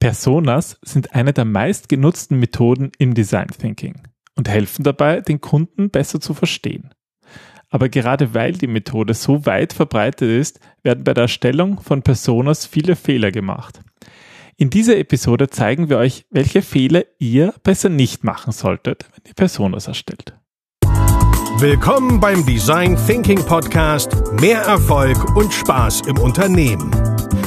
Personas sind eine der meistgenutzten Methoden im Design Thinking und helfen dabei, den Kunden besser zu verstehen. Aber gerade weil die Methode so weit verbreitet ist, werden bei der Erstellung von Personas viele Fehler gemacht. In dieser Episode zeigen wir euch, welche Fehler ihr besser nicht machen solltet, wenn ihr Personas erstellt. Willkommen beim Design Thinking Podcast Mehr Erfolg und Spaß im Unternehmen.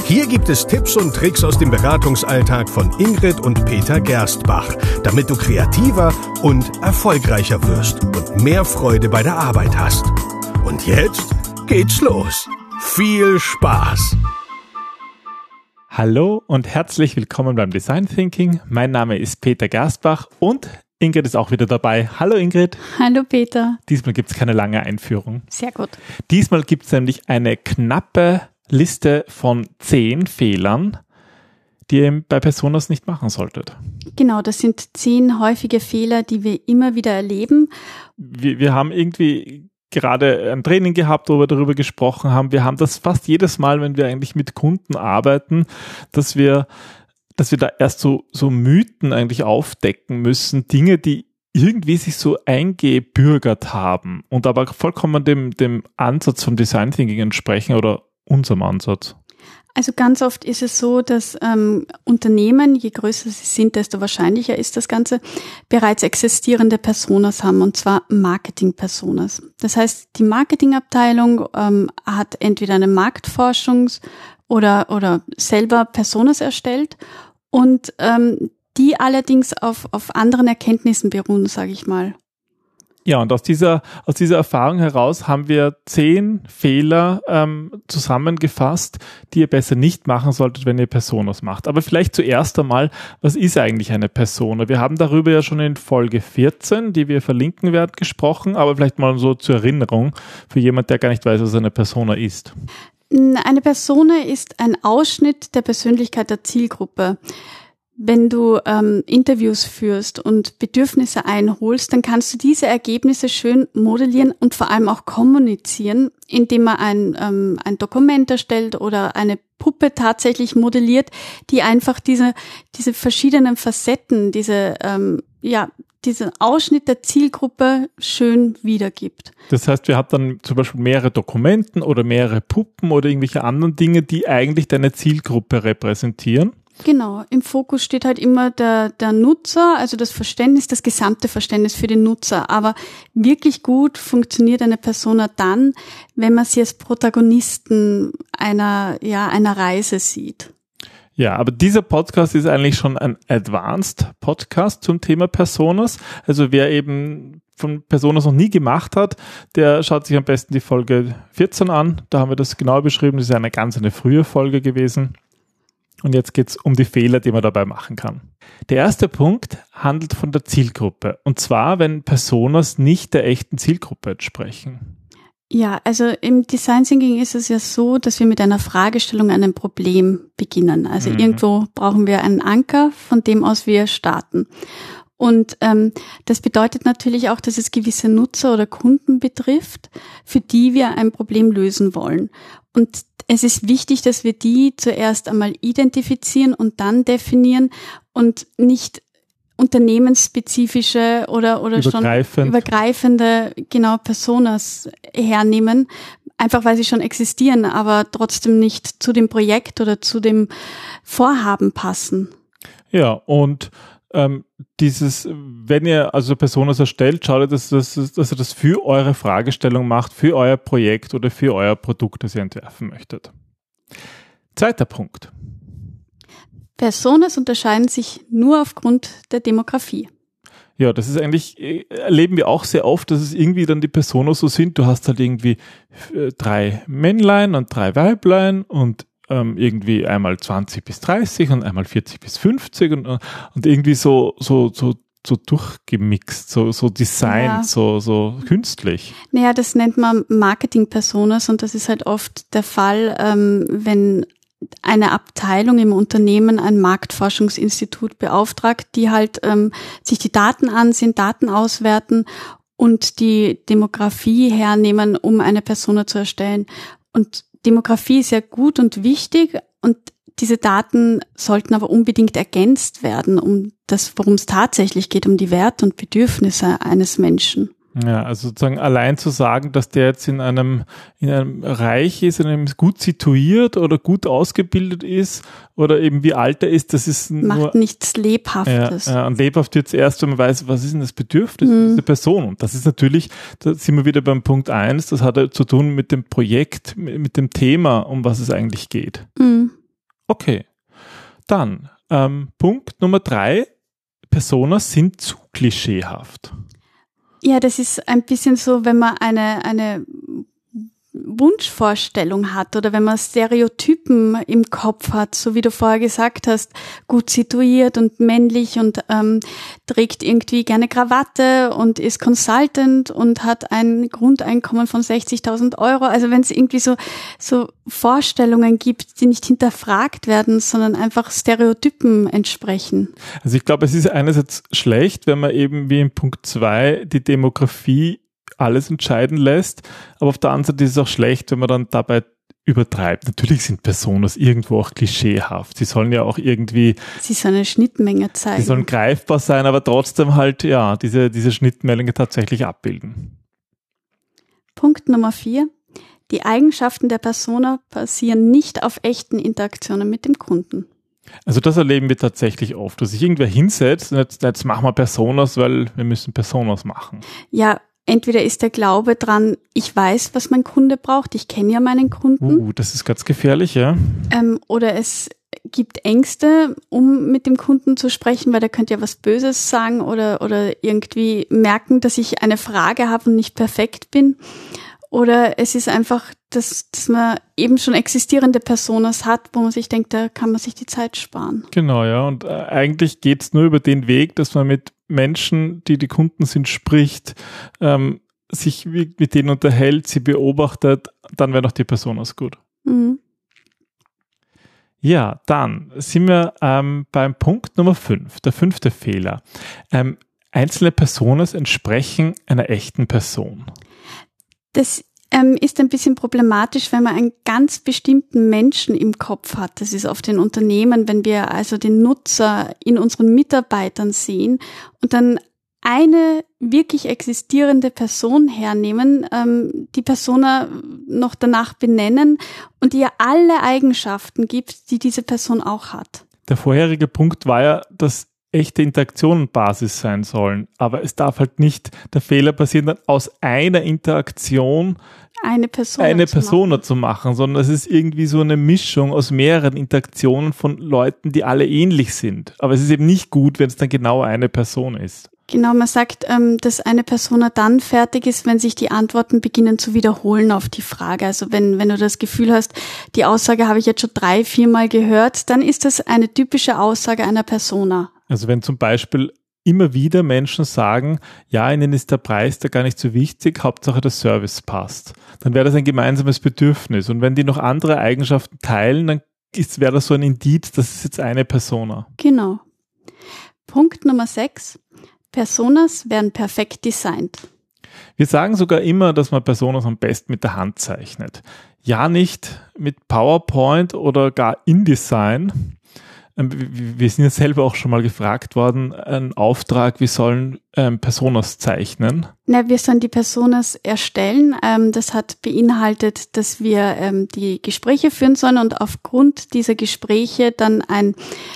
Hier gibt es Tipps und Tricks aus dem Beratungsalltag von Ingrid und Peter Gerstbach, damit du kreativer und erfolgreicher wirst und mehr Freude bei der Arbeit hast. Und jetzt geht's los. Viel Spaß! Hallo und herzlich willkommen beim Design Thinking. Mein Name ist Peter Gerstbach und Ingrid ist auch wieder dabei. Hallo Ingrid. Hallo Peter. Diesmal gibt es keine lange Einführung. Sehr gut. Diesmal gibt es nämlich eine knappe Liste von zehn Fehlern, die ihr bei Personas nicht machen solltet. Genau, das sind zehn häufige Fehler, die wir immer wieder erleben. Wir, wir haben irgendwie gerade ein Training gehabt, wo wir darüber gesprochen haben. Wir haben das fast jedes Mal, wenn wir eigentlich mit Kunden arbeiten, dass wir, dass wir da erst so, so Mythen eigentlich aufdecken müssen, Dinge, die irgendwie sich so eingebürgert haben und aber vollkommen dem, dem Ansatz vom Design Thinking entsprechen oder unserem Ansatz? Also ganz oft ist es so, dass ähm, Unternehmen, je größer sie sind, desto wahrscheinlicher ist das Ganze, bereits existierende Personas haben, und zwar Marketing-Personas. Das heißt, die Marketingabteilung ähm, hat entweder eine Marktforschungs- oder, oder selber Personas erstellt und ähm, die allerdings auf, auf anderen Erkenntnissen beruhen, sage ich mal. Ja, und aus dieser, aus dieser Erfahrung heraus haben wir zehn Fehler ähm, zusammengefasst, die ihr besser nicht machen solltet, wenn ihr Personas macht. Aber vielleicht zuerst einmal, was ist eigentlich eine Persona? Wir haben darüber ja schon in Folge 14, die wir verlinken werden, gesprochen, aber vielleicht mal so zur Erinnerung für jemand, der gar nicht weiß, was eine Persona ist. Eine Persona ist ein Ausschnitt der Persönlichkeit der Zielgruppe. Wenn du ähm, Interviews führst und Bedürfnisse einholst, dann kannst du diese Ergebnisse schön modellieren und vor allem auch kommunizieren, indem man ein, ähm, ein Dokument erstellt oder eine Puppe tatsächlich modelliert, die einfach diese, diese verschiedenen Facetten, diese, ähm, ja, diesen Ausschnitt der Zielgruppe schön wiedergibt. Das heißt, wir haben dann zum Beispiel mehrere Dokumenten oder mehrere Puppen oder irgendwelche anderen Dinge, die eigentlich deine Zielgruppe repräsentieren. Genau, im Fokus steht halt immer der, der Nutzer, also das Verständnis, das gesamte Verständnis für den Nutzer. Aber wirklich gut funktioniert eine Persona dann, wenn man sie als Protagonisten einer, ja, einer Reise sieht. Ja, aber dieser Podcast ist eigentlich schon ein Advanced Podcast zum Thema Personas. Also wer eben von Personas noch nie gemacht hat, der schaut sich am besten die Folge 14 an. Da haben wir das genau beschrieben. Das ist eine ganz eine frühe Folge gewesen. Und jetzt geht es um die Fehler, die man dabei machen kann. Der erste Punkt handelt von der Zielgruppe. Und zwar, wenn Personas nicht der echten Zielgruppe entsprechen. Ja, also im Design Thinking ist es ja so, dass wir mit einer Fragestellung einem Problem beginnen. Also mhm. irgendwo brauchen wir einen Anker, von dem aus wir starten. Und ähm, das bedeutet natürlich auch, dass es gewisse Nutzer oder Kunden betrifft, für die wir ein Problem lösen wollen. Und es ist wichtig, dass wir die zuerst einmal identifizieren und dann definieren und nicht unternehmensspezifische oder, oder Übergreifend. schon übergreifende, genau, Personas hernehmen, einfach weil sie schon existieren, aber trotzdem nicht zu dem Projekt oder zu dem Vorhaben passen. Ja, und ähm, dieses, wenn ihr also Personas erstellt, schaut, dass, dass, dass ihr das für eure Fragestellung macht, für euer Projekt oder für euer Produkt, das ihr entwerfen möchtet. Zweiter Punkt. Personas unterscheiden sich nur aufgrund der Demografie. Ja, das ist eigentlich, äh, erleben wir auch sehr oft, dass es irgendwie dann die Personas so sind. Du hast halt irgendwie äh, drei Männlein und drei Weiblein und ähm, irgendwie einmal 20 bis 30 und einmal 40 bis 50 und, und irgendwie so, so, so so durchgemixt, so, so designt, ja. so, so künstlich. Naja, das nennt man Marketing-Personas und das ist halt oft der Fall, ähm, wenn eine Abteilung im Unternehmen ein Marktforschungsinstitut beauftragt, die halt ähm, sich die Daten ansehen, Daten auswerten und die Demografie hernehmen, um eine Persona zu erstellen. Und Demografie ist ja gut und wichtig und diese Daten sollten aber unbedingt ergänzt werden, um das, worum es tatsächlich geht, um die Werte und Bedürfnisse eines Menschen. Ja, also sozusagen allein zu sagen, dass der jetzt in einem, in einem Reich ist, in einem gut situiert oder gut ausgebildet ist oder eben wie alt er ist, das ist Macht nur, nichts Lebhaftes. Ja, ja, und lebhaft wird es erst, wenn man weiß, was ist denn das Bedürfnis Mhm. dieser Person. Und das ist natürlich, da sind wir wieder beim Punkt eins. das hat zu tun mit dem Projekt, mit, mit dem Thema, um was es eigentlich geht. Mhm. Okay. Dann, ähm, Punkt Nummer drei, Personas sind zu klischeehaft. Ja, das ist ein bisschen so, wenn man eine, eine Wunschvorstellung hat oder wenn man Stereotypen im Kopf hat, so wie du vorher gesagt hast, gut situiert und männlich und ähm, trägt irgendwie gerne Krawatte und ist Consultant und hat ein Grundeinkommen von 60.000 Euro. Also wenn es irgendwie so, so Vorstellungen gibt, die nicht hinterfragt werden, sondern einfach Stereotypen entsprechen. Also ich glaube, es ist einerseits schlecht, wenn man eben wie in Punkt zwei die Demografie alles entscheiden lässt, aber auf der anderen Seite ist es auch schlecht, wenn man dann dabei übertreibt. Natürlich sind Personas irgendwo auch klischeehaft. Sie sollen ja auch irgendwie, Sie sollen eine Schnittmenge zeigen. sie sollen greifbar sein, aber trotzdem halt, ja, diese, diese Schnittmenge tatsächlich abbilden. Punkt Nummer vier. Die Eigenschaften der Persona basieren nicht auf echten Interaktionen mit dem Kunden. Also das erleben wir tatsächlich oft, dass sich irgendwer hinsetzt und jetzt, jetzt machen wir Personas, weil wir müssen Personas machen. Ja, entweder ist der Glaube dran, ich weiß, was mein Kunde braucht, ich kenne ja meinen Kunden, Uh, das ist ganz gefährlich, ja. ähm, oder es gibt Ängste, um mit dem Kunden zu sprechen, weil der könnte ja was Böses sagen oder, oder irgendwie merken, dass ich eine Frage habe und nicht perfekt bin. Oder es ist einfach, dass, dass man eben schon existierende Personas hat, wo man sich denkt, da kann man sich die Zeit sparen. Genau, ja. Und äh, eigentlich geht's nur über den Weg, dass man mit Menschen, die die Kunden sind, spricht, ähm, sich mit denen unterhält, sie beobachtet, dann wäre noch die Personas gut. Mhm. Ja, dann sind wir ähm, beim Punkt Nummer fünf, der fünfte Fehler. Ähm, einzelne Personas entsprechen einer echten Person. Das ähm, ist ein bisschen problematisch, wenn man einen ganz bestimmten Menschen im Kopf hat. Das ist oft in Unternehmen, wenn wir also den Nutzer in unseren Mitarbeitern sehen und dann eine wirklich existierende Person hernehmen, ähm, die Persona noch danach benennen und ihr alle Eigenschaften gibt, die diese Person auch hat. Der vorherige Punkt war ja, dass echte Interaktionen Basis sein sollen. Aber es darf halt nicht der Fehler passieren, dann aus einer Interaktion Eine Person. eine zu machen. Persona zu machen, sondern es ist irgendwie so eine Mischung aus mehreren Interaktionen von Leuten, die alle ähnlich sind. Aber es ist eben nicht gut, wenn es dann genau eine Person ist. Genau, man sagt, ähm, dass eine Persona dann fertig ist, wenn sich die Antworten beginnen zu wiederholen auf die Frage. Also wenn, wenn du das Gefühl hast, die Aussage habe ich jetzt schon drei, viermal gehört, dann ist das eine typische Aussage einer Persona. Also wenn zum Beispiel immer wieder Menschen sagen, ja, ihnen ist der Preis da gar nicht so wichtig, Hauptsache der Service passt, dann wäre das ein gemeinsames Bedürfnis. Und wenn die noch andere Eigenschaften teilen, dann wäre das so ein Indiz, das ist jetzt eine Persona. Genau. Punkt Nummer sechs. Personas werden perfekt designt. Wir sagen sogar immer, dass man Personas am besten mit der Hand zeichnet. Ja, nicht mit PowerPoint oder gar InDesign. Ähm, Wir sind ja selber auch schon mal gefragt worden, ein Auftrag, wir sollen ähm, Personas zeichnen. Na, wir sollen die Personas erstellen. Ähm, das hat beinhaltet, dass wir ähm, die Gespräche führen sollen und aufgrund dieser Gespräche dann ein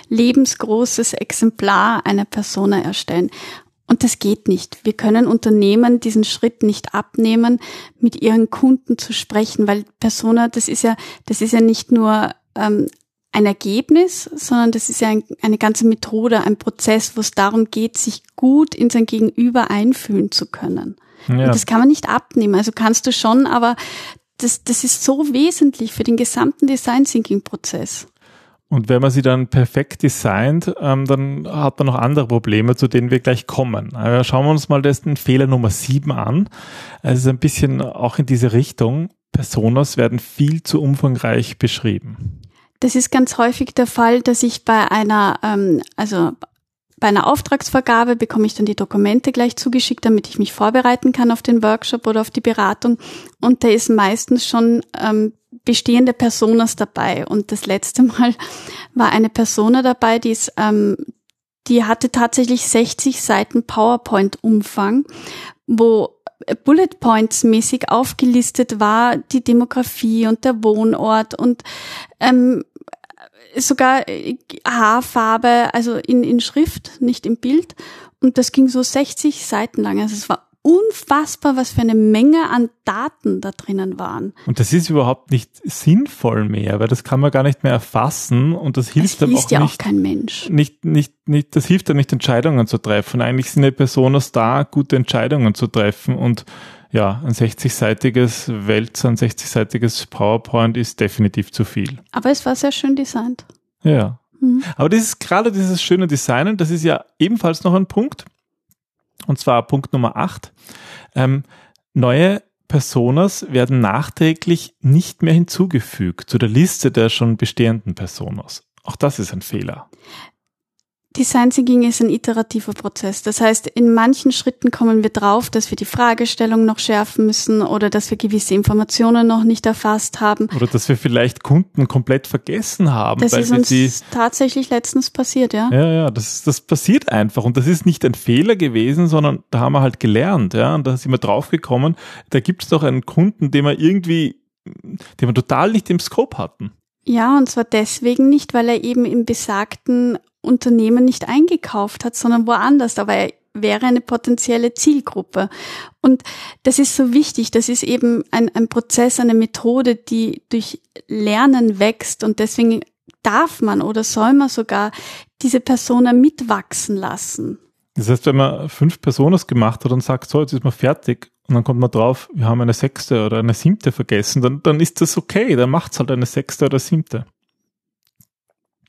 lebensgroßes Exemplar einer Persona erstellen. Und das geht nicht. Wir können Unternehmen diesen Schritt nicht abnehmen, mit ihren Kunden zu sprechen, weil Persona, das ist ja, das ist ja nicht nur ähm, ein Ergebnis, sondern das ist ja ein, eine ganze Methode, ein Prozess, wo es darum geht, sich gut in sein Gegenüber einfühlen zu können. Ja. Und das kann man nicht abnehmen. Also kannst du schon, aber das, das ist so wesentlich für den gesamten Design Thinking Prozess. Und wenn man sie dann perfekt designt, ähm, dann hat man noch andere Probleme, zu denen wir gleich kommen. Aber schauen wir uns mal den Fehler Nummer sieben an. Es ist ein bisschen auch in diese Richtung. Personas werden viel zu umfangreich beschrieben. Das ist ganz häufig der Fall, dass ich bei einer, ähm, also bei einer Auftragsvergabe bekomme ich dann die Dokumente gleich zugeschickt, damit ich mich vorbereiten kann auf den Workshop oder auf die Beratung. Und da ist meistens schon ähm, bestehende Personas dabei. Und das letzte Mal war eine Persona dabei, die ist, ähm, die hatte tatsächlich 60 Seiten PowerPoint-Umfang, wo Bullet Points mäßig aufgelistet war, die Demografie und der Wohnort und ähm, sogar Haarfarbe, also in, in Schrift, nicht im Bild. Und das ging so 60 Seiten lang. Also es war unfassbar, was für eine Menge an Daten da drinnen waren. Und das ist überhaupt nicht sinnvoll mehr, weil das kann man gar nicht mehr erfassen und das hilft das dann auch ja nicht. auch kein Mensch. Nicht, nicht, nicht, das hilft dann nicht, Entscheidungen zu treffen. Eigentlich sind die Personas da, gute Entscheidungen zu treffen und ja, ein 60-seitiges Wälzer, ein 60-seitiges PowerPoint ist definitiv zu viel. Aber es war sehr schön designt. Ja. Mhm. Aber das ist gerade dieses schöne Designen, das ist ja ebenfalls noch ein Punkt. Und zwar Punkt Nummer 8. Ähm, neue Personas werden nachträglich nicht mehr hinzugefügt zu der Liste der schon bestehenden Personas. Auch das ist ein Fehler. Design Thinking ist ein iterativer Prozess. Das heißt, in manchen Schritten kommen wir drauf, dass wir die Fragestellung noch schärfen müssen oder dass wir gewisse Informationen noch nicht erfasst haben. Oder dass wir vielleicht Kunden komplett vergessen haben. Das ist uns die, tatsächlich letztens passiert, ja. Ja, ja, das, das passiert einfach. Und das ist nicht ein Fehler gewesen, sondern da haben wir halt gelernt, ja. Und da sind wir draufgekommen, da gibt es doch einen Kunden, den wir irgendwie, den wir total nicht im Scope hatten. Ja, und zwar deswegen nicht, weil er eben im besagten Unternehmen nicht eingekauft hat, sondern woanders, aber er wäre eine potenzielle Zielgruppe. Und das ist so wichtig. Das ist eben ein, ein Prozess, eine Methode, die durch Lernen wächst und deswegen darf man oder soll man sogar diese Persona mitwachsen lassen. Das heißt, wenn man fünf Personen gemacht hat und sagt, so, jetzt ist man fertig und dann kommt man drauf, wir haben eine sechste oder eine siebte vergessen, dann, dann ist das okay, dann macht's halt eine sechste oder siebte.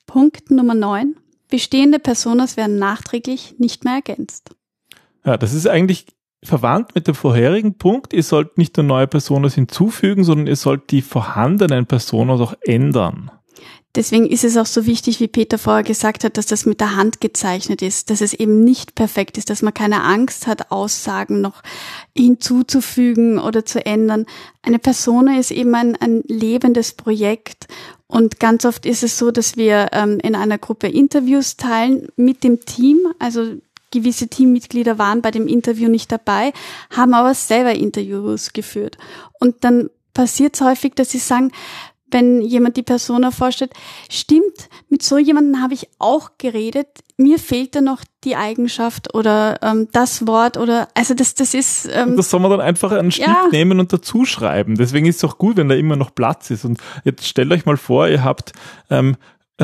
Punkt Nummer neun. Bestehende Personas werden nachträglich nicht mehr ergänzt. Ja, das ist eigentlich verwandt mit dem vorherigen Punkt. Ihr sollt nicht nur neue Personas hinzufügen, sondern ihr sollt die vorhandenen Personas auch ändern. Deswegen ist es auch so wichtig, wie Peter vorher gesagt hat, dass das mit der Hand gezeichnet ist, dass es eben nicht perfekt ist, dass man keine Angst hat, Aussagen noch hinzuzufügen oder zu ändern. Eine Persona ist eben ein, ein lebendes Projekt und ganz oft ist es so, dass wir ähm, in einer Gruppe Interviews teilen mit dem Team, also gewisse Teammitglieder waren bei dem Interview nicht dabei, haben aber selber Interviews geführt. Und dann passiert es häufig, dass sie sagen, wenn jemand die Persona vorstellt, stimmt, mit so jemandem habe ich auch geredet. Mir fehlt da noch die Eigenschaft oder ähm, das Wort oder also das das ist. Ähm, das soll man dann einfach einen Stift ja. nehmen und dazu schreiben. Deswegen ist es auch gut, wenn da immer noch Platz ist. Und jetzt stellt euch mal vor, ihr habt ähm,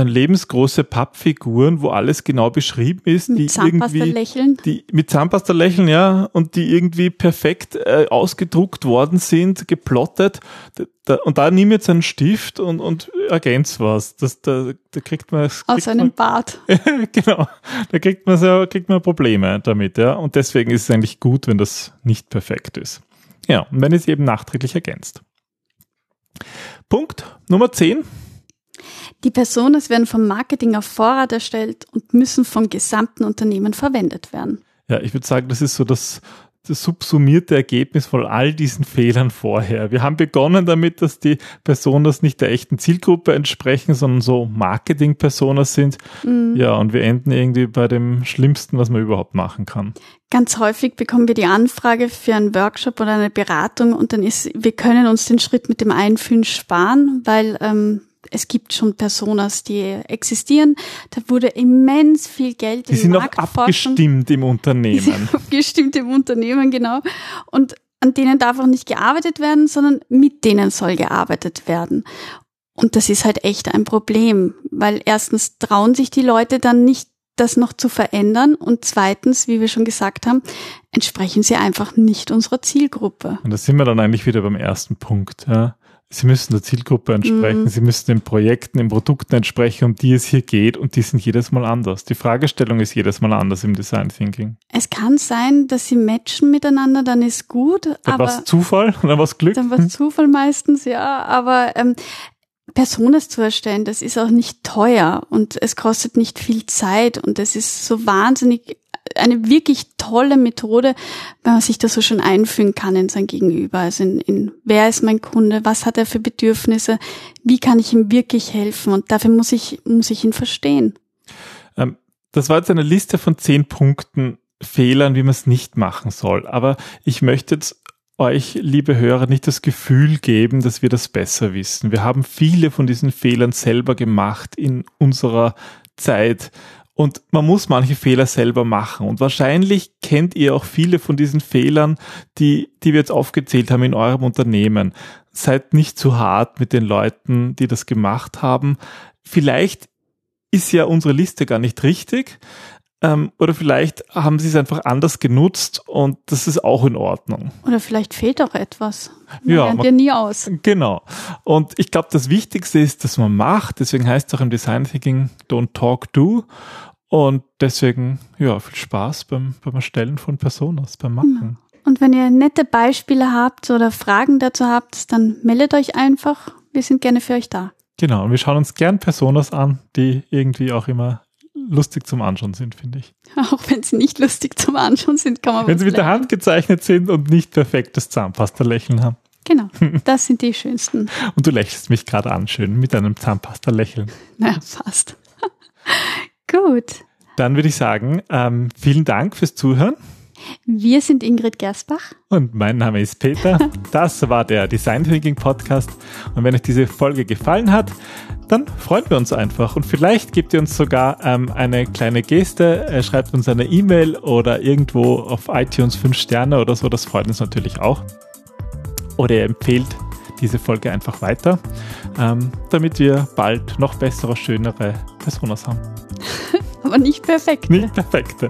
lebensgroße Pappfiguren, wo alles genau beschrieben ist, mit die Zahnpasta irgendwie, lächeln. die mit Zahnpasta lächeln, ja, und die irgendwie perfekt äh, ausgedruckt worden sind, geplottet. Da, und da nimm jetzt einen Stift und, und ergänz was. Das, da, da kriegt man kriegt aus einem man, Bad. genau, da kriegt man so, kriegt man Probleme damit, ja. Und deswegen ist es eigentlich gut, wenn das nicht perfekt ist. Ja, und wenn es eben nachträglich ergänzt. Punkt Nummer 10 die Personas werden vom Marketing auf Vorrat erstellt und müssen vom gesamten Unternehmen verwendet werden. Ja, ich würde sagen, das ist so das, das subsumierte Ergebnis von all diesen Fehlern vorher. Wir haben begonnen damit, dass die Personas nicht der echten Zielgruppe entsprechen, sondern so Marketing-Personas sind. Mhm. Ja, und wir enden irgendwie bei dem Schlimmsten, was man überhaupt machen kann. Ganz häufig bekommen wir die Anfrage für einen Workshop oder eine Beratung und dann ist, wir können uns den Schritt mit dem Einfühlen sparen, weil ähm, es gibt schon Personas, die existieren. Da wurde immens viel Geld die in sind auch abgestimmt im Unternehmen. Die sind abgestimmt im Unternehmen, genau. Und an denen darf auch nicht gearbeitet werden, sondern mit denen soll gearbeitet werden. Und das ist halt echt ein Problem, weil erstens trauen sich die Leute dann nicht, das noch zu verändern und zweitens, wie wir schon gesagt haben, entsprechen sie einfach nicht unserer Zielgruppe. Und da sind wir dann eigentlich wieder beim ersten Punkt. Ja. Sie müssen der Zielgruppe entsprechen, mhm. Sie müssen den Projekten, den Produkten entsprechen, um die es hier geht und die sind jedes Mal anders. Die Fragestellung ist jedes Mal anders im Design Thinking. Es kann sein, dass sie matchen miteinander, dann ist gut. Dann war es Zufall, dann war es Glück. Dann war es Zufall meistens, ja. Aber ähm, Personas zu erstellen, das ist auch nicht teuer und es kostet nicht viel Zeit und es ist so wahnsinnig eine wirklich tolle Methode, wenn man sich das so schon einfügen kann in sein Gegenüber. Also in, in wer ist mein Kunde, was hat er für Bedürfnisse, wie kann ich ihm wirklich helfen und dafür muss ich, muss ich ihn verstehen. Ähm, das war jetzt eine Liste von zehn Punkten Fehlern, wie man es nicht machen soll. Aber ich möchte jetzt euch, liebe Hörer, nicht das Gefühl geben, dass wir das besser wissen. Wir haben viele von diesen Fehlern selber gemacht in unserer Zeit. Und man muss manche Fehler selber machen. Und wahrscheinlich kennt ihr auch viele von diesen Fehlern, die, die wir jetzt aufgezählt haben in eurem Unternehmen. Seid nicht zu hart mit den Leuten, die das gemacht haben. Vielleicht ist ja unsere Liste gar nicht richtig. Ähm, oder vielleicht haben sie es einfach anders genutzt und das ist auch in Ordnung. Oder vielleicht fehlt auch etwas. Man ja, lernt man, ja nie aus. Genau. Und ich glaube, das Wichtigste ist, dass man macht. Deswegen heißt es auch im Design Thinking Don't Talk, Do. Und deswegen, ja, viel Spaß beim, beim Erstellen von Personas, beim Machen. Genau. Und wenn ihr nette Beispiele habt oder Fragen dazu habt, dann meldet euch einfach. Wir sind gerne für euch da. Genau, und wir schauen uns gern Personas an, die irgendwie auch immer lustig zum Anschauen sind, finde ich. Auch wenn sie nicht lustig zum Anschauen sind, kann man Wenn sie mit lernen. der Hand gezeichnet sind und nicht perfektes Zahnpasta-Lächeln haben. Genau, das sind die schönsten. und du lächelst mich gerade an, schön, mit deinem Zahnpasta-Lächeln. Naja, fast. Gut. Dann würde ich sagen, ähm, vielen Dank fürs Zuhören. Wir sind Ingrid Gersbach. Und mein Name ist Peter. Das war der Design Thinking Podcast. Und wenn euch diese Folge gefallen hat, dann freuen wir uns einfach. Und vielleicht gebt ihr uns sogar ähm, eine kleine Geste, äh, schreibt uns eine E-Mail oder irgendwo auf iTunes 5 Sterne oder so. Das freut uns natürlich auch. Oder ihr empfehlt diese Folge einfach weiter, ähm, damit wir bald noch bessere, schönere Personas haben. Aber nicht perfekte. Nicht perfekte.